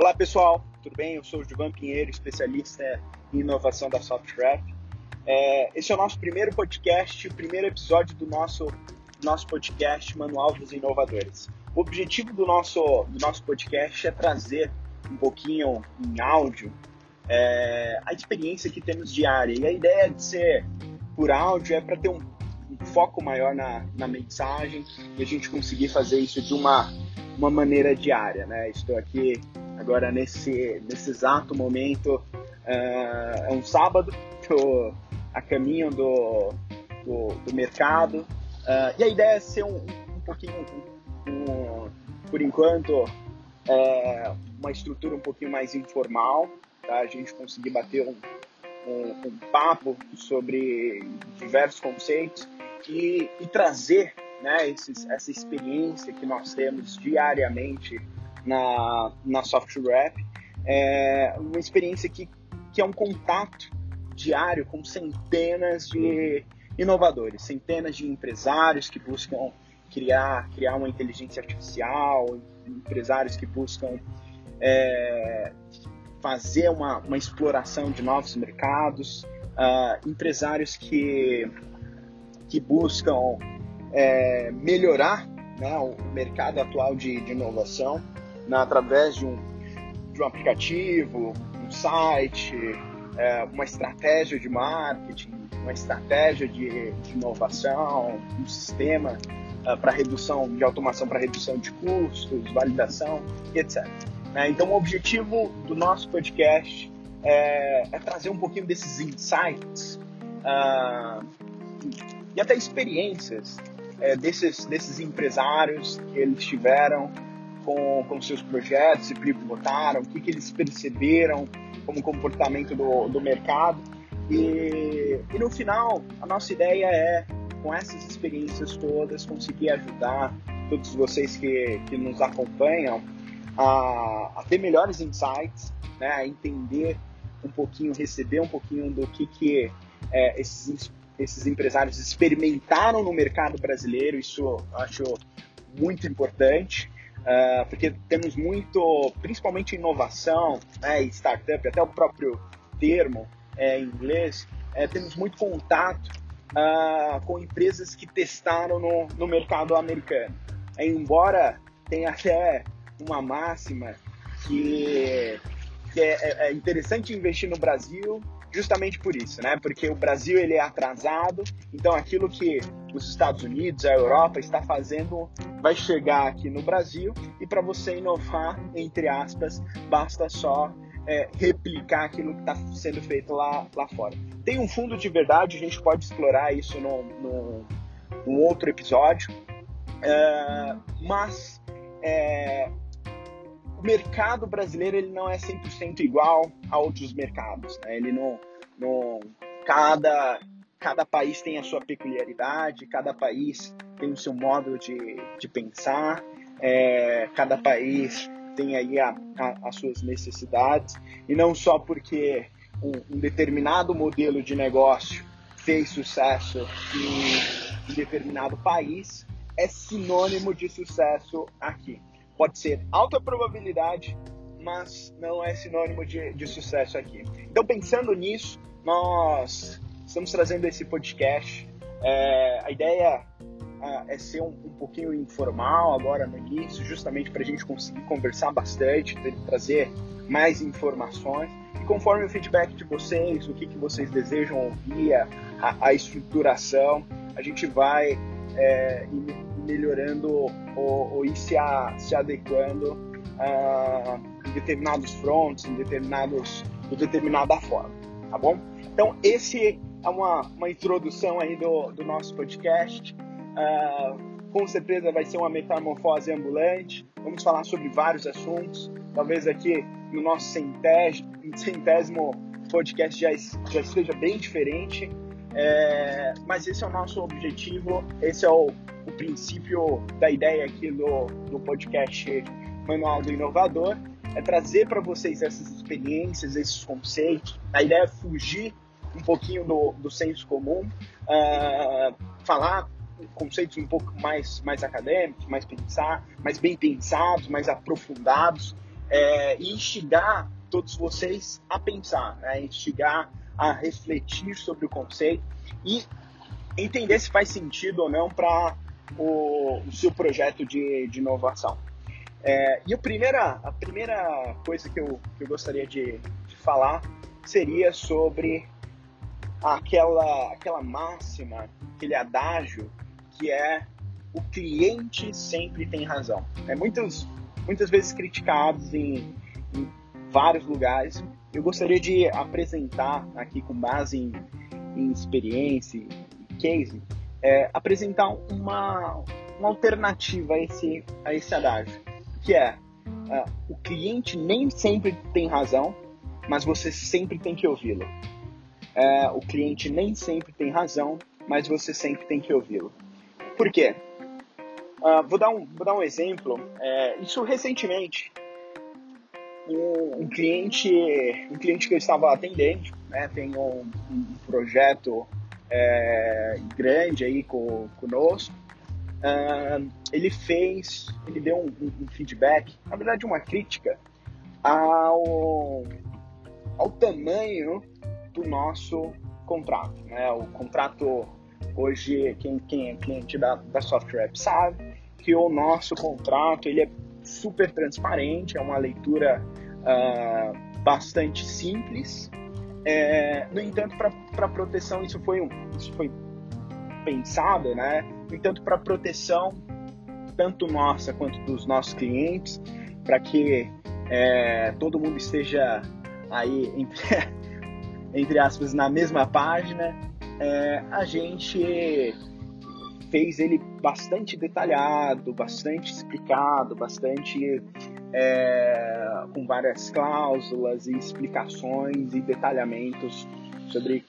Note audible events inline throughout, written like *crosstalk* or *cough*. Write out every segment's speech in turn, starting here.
Olá pessoal, tudo bem? Eu sou o Juvan Pinheiro, especialista em inovação da SoftRap. É, esse é o nosso primeiro podcast, o primeiro episódio do nosso, nosso podcast Manual dos Inovadores. O objetivo do nosso, do nosso podcast é trazer um pouquinho em áudio é, a experiência que temos diária. E a ideia de ser por áudio é para ter um, um, foco maior na, na mensagem e a gente conseguir fazer isso de uma, uma maneira diária. Né? Estou aqui agora nesse, nesse exato momento, uh, é um sábado, estou a caminho do, do, do mercado. Uh, e a ideia é ser um, um pouquinho, um, por enquanto, é, uma estrutura um pouquinho mais informal, tá? a gente conseguir bater um, um, um papo sobre diversos conceitos e, e trazer né, esses, essa experiência que nós temos diariamente na, na Software App, é uma experiência que, que é um contato diário com centenas de inovadores, centenas de empresários que buscam criar, criar uma inteligência artificial, empresários que buscam é, fazer uma, uma exploração de novos mercados, uh, empresários que, que buscam é, melhorar né, o mercado atual de, de inovação através de um, de um aplicativo, um site, é, uma estratégia de marketing, uma estratégia de, de inovação, um sistema uh, para redução de automação para redução de custos, validação, etc. Né? Então, o objetivo do nosso podcast é, é trazer um pouquinho desses insights uh, e até experiências é, desses, desses empresários que eles tiveram com, com seus projetos e pivotaram, o que, que eles perceberam como comportamento do, do mercado. E, e no final, a nossa ideia é, com essas experiências todas, conseguir ajudar todos vocês que, que nos acompanham a, a ter melhores insights, né, a entender um pouquinho, receber um pouquinho do que, que é, esses, esses empresários experimentaram no mercado brasileiro. Isso eu acho muito importante. Uh, porque temos muito, principalmente inovação né, startup, até o próprio termo é, em inglês, é, temos muito contato uh, com empresas que testaram no, no mercado americano. É, embora tenha até uma máxima que, que é, é, interessante investir no Brasil justamente por isso, né? Porque o Brasil ele é atrasado, então aquilo que os Estados Unidos, a Europa está fazendo vai chegar aqui no Brasil e para você inovar, entre aspas, basta só é, replicar aquilo que está sendo feito lá, lá fora. Tem um fundo de verdade, a gente pode explorar isso no, no, num outro episódio, é, mas é, o mercado brasileiro ele não é 100% igual a outros mercados. Né? Ele não, não cada cada país tem a sua peculiaridade, cada país tem o seu modo de, de pensar, é, cada país tem aí a, a, as suas necessidades e não só porque um, um, determinado modelo de negócio fez sucesso em, em determinado país é sinônimo de sucesso aqui pode ser alta probabilidade, mas não é sinônimo de, de sucesso aqui. Então, pensando nisso, nós estamos trazendo esse podcast. É, a ideia é, ser um, um, pouquinho informal agora no início, justamente para a gente conseguir conversar bastante, trazer mais informações. E conforme o feedback de vocês, o que, que vocês desejam ouvir, a, a estruturação, a gente vai é, melhorando ou, ou ir se, a, se adequando uh, em determinados fronts, em determinados, de determinada forma, tá bom? Então, esse é uma, uma introdução aí do, do nosso podcast. Uh, com certeza vai ser uma metamorfose ambulante. Vamos falar sobre vários assuntos. Talvez aqui no nosso centésimo, centésimo podcast já, já esteja bem diferente. É, mas esse é o nosso objetivo, esse é o, o princípio da ideia aqui do, do podcast Manual do Inovador, é trazer para vocês essas experiências, esses conceitos. A ideia é fugir um pouquinho do, do senso comum, uh, falar conceitos um pouco mais, mais acadêmicos, mais pensar, mais bem pensados, mais aprofundados, é, e instigar todos vocês a pensar, né? instigar a refletir sobre o conceito e entender se faz sentido ou não para o, o, seu projeto de, de inovação. É, e a primeira, a primeira coisa que eu, que eu gostaria de, de falar seria sobre aquela, aquela máxima, aquele adágio que é o cliente sempre tem razão. É muitas, muitas vezes criticados em, em vários lugares. Eu gostaria de apresentar aqui com base em, em experiência e case, é, apresentar uma, uma alternativa a esse, a esse adágio, que é uh, o cliente nem sempre tem razão, mas você sempre tem que ouvi-lo. É, o cliente nem sempre tem razão, mas você sempre tem que ouvi-lo. Por quê? Uh, vou, dar um, vou dar um exemplo. É, isso recentemente, um, um, cliente, um cliente que eu estava atendendo, né, tem um, um projeto é, grande aí com, conosco. Uh, ele fez, ele deu um, um, feedback, na verdade uma crítica ao, ao tamanho do nosso contrato. Né? O contrato hoje, quem, quem é cliente da, da Software sabe, que o nosso contrato ele é super transparente, é uma leitura uh, bastante simples. É, no entanto, para proteção isso foi, um, isso foi pensado, né? No entanto, para proteção tanto nossa quanto dos nossos clientes, para que é, todo mundo esteja aí entre, *laughs* entre aspas na mesma página, é, a gente fez ele bastante detalhado, bastante explicado, bastante é, com várias cláusulas e explicações e detalhamentos sobre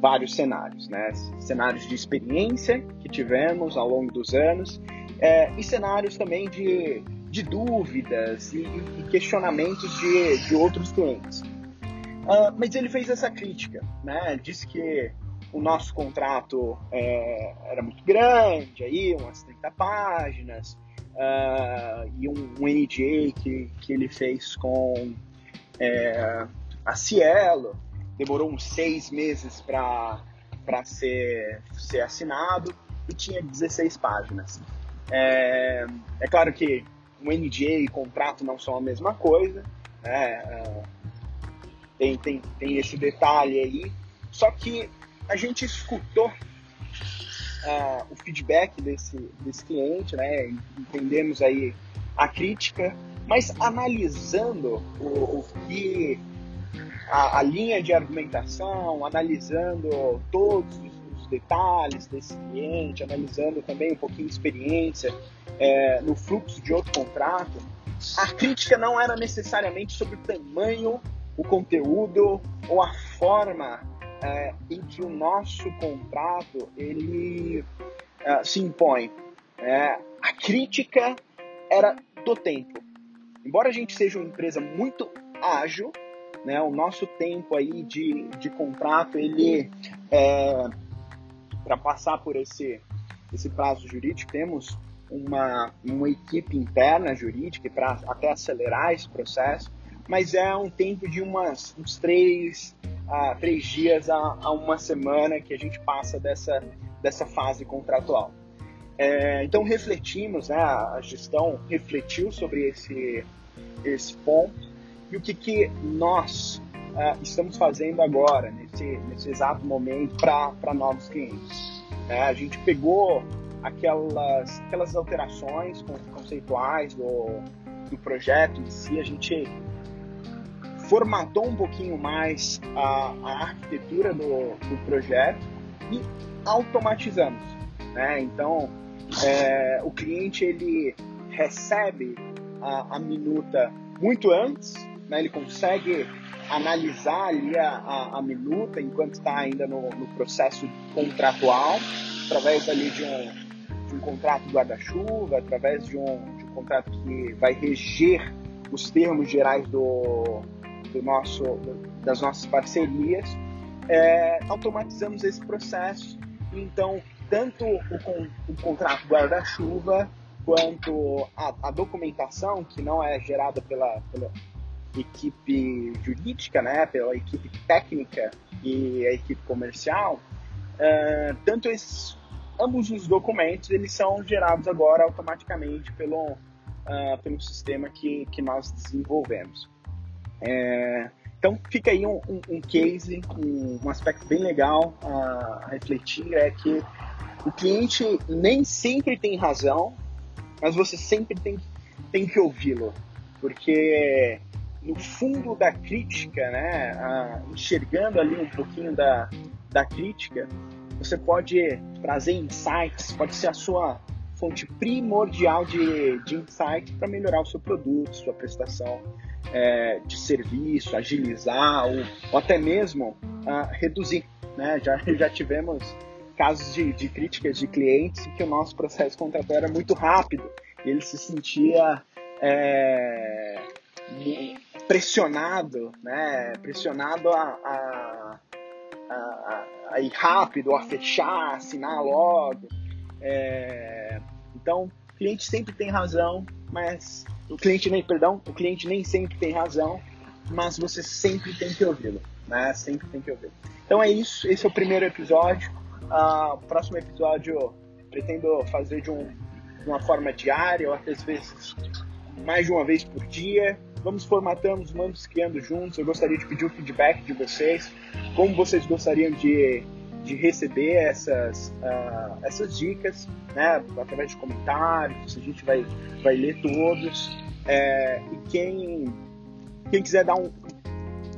vários cenários, né? Cenários de experiência que tivemos ao longo dos anos é, e cenários também de, de dúvidas e, e questionamentos de, de outros clientes. Uh, mas ele fez essa crítica, né? Disse que o nosso contrato é, era muito grande, aí umas 30 páginas, uh, e um, um, NDA que, que ele fez com é, a Cielo, demorou uns seis meses para ser, ser assinado e tinha 16 páginas. É, é claro que um NDA e contrato não são a mesma coisa, né? Uh, tem, tem, tem esse detalhe aí, só que a gente escutou uh, o feedback desse, desse cliente, né? Entendemos aí a crítica, mas analisando o, o que a, a, linha de argumentação, analisando todos os detalhes desse cliente, analisando também um pouquinho de experiência é, no fluxo de outro contrato, a crítica não era necessariamente sobre o tamanho, o conteúdo ou a forma é, em que o nosso contrato ele é, se impõe. É, a crítica era do tempo. Embora a gente seja uma empresa muito ágil, né, o nosso tempo aí de, de contrato ele é, para passar por esse esse prazo jurídico temos uma, uma equipe interna jurídica para até acelerar esse processo, mas é um tempo de umas, uns três a três dias a, a uma semana que a gente passa dessa, dessa fase contratual. É, então refletimos, né, a gestão refletiu sobre esse, esse ponto e o que, que nós uh, estamos fazendo agora, nesse, nesse exato momento, para novos clientes. É, a gente pegou aquelas, aquelas alterações conceituais do, do projeto em si, a gente formatou um pouquinho mais a, a arquitetura do, do, projeto e automatizamos. Né? Então, é, o cliente ele recebe a, a, minuta muito antes, né? ele consegue analisar ali a, a, a minuta enquanto está ainda no, no, processo contratual, através ali de um, de um contrato guarda-chuva, através de um, de um contrato que vai reger os termos gerais do, do nosso, das nossas parcerias, é, automatizamos esse processo. Então, tanto o, o contrato guarda-chuva quanto a, a documentação que não é gerada pela, pela equipe jurídica, né, pela equipe técnica e a equipe comercial, uh, tanto esses, ambos os documentos eles são gerados agora automaticamente pelo, uh, pelo sistema que, que nós desenvolvemos. É, então fica aí um, um, um case, um, um, aspecto bem legal a, refletir é que o cliente nem sempre tem razão, mas você sempre tem, tem que ouvi-lo, porque no fundo da crítica, né, a, enxergando ali um pouquinho da, da crítica, você pode trazer insights, pode ser a sua fonte primordial de, de insight para melhorar o seu produto, sua prestação é, de serviço, agilizar ou, ou até mesmo uh, reduzir. Né? Já, *laughs* já tivemos casos de, de críticas de clientes que o nosso processo contratual era muito rápido e ele se sentia é, pressionado, né? pressionado a, a, a, a, ir rápido, a fechar, assinar logo. É, então, cliente sempre tem razão, mas o cliente nem, perdão, o cliente nem sempre tem razão, mas você sempre tem que ouvi-lo, né? Sempre tem que ouvi-lo. Então é isso, esse é o primeiro episódio. Uh, o próximo episódio pretendo fazer de, um, de uma forma diária, ou até às vezes mais de uma vez por dia. Vamos formatando, vamos criando juntos. Eu gostaria de pedir o feedback de vocês, como vocês gostariam de de receber essas, uh, essas dicas, né, através de comentários, a gente vai, vai ler todos. É, e quem, quem quiser dar um,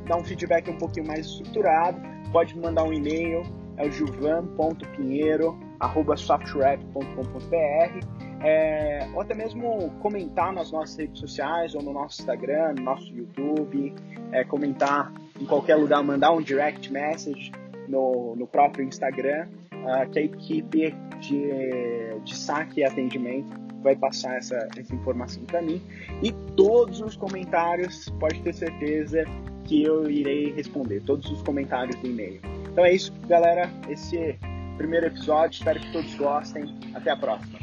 dar um feedback um pouquinho mais estruturado, pode mandar um e-mail, é o juvan.pinheiro.software.com.br é, ou até mesmo comentar nas nossas redes sociais ou no nosso Instagram, no nosso YouTube, é, comentar em qualquer lugar, mandar um direct message no, no próprio Instagram, uh, que a equipe de, de saque e atendimento vai passar essa, essa informação para mim. E todos os comentários, pode ter certeza que eu irei responder, todos os comentários do e-mail. Então é isso, galera. Esse primeiro episódio. Espero que todos gostem. Até a próxima.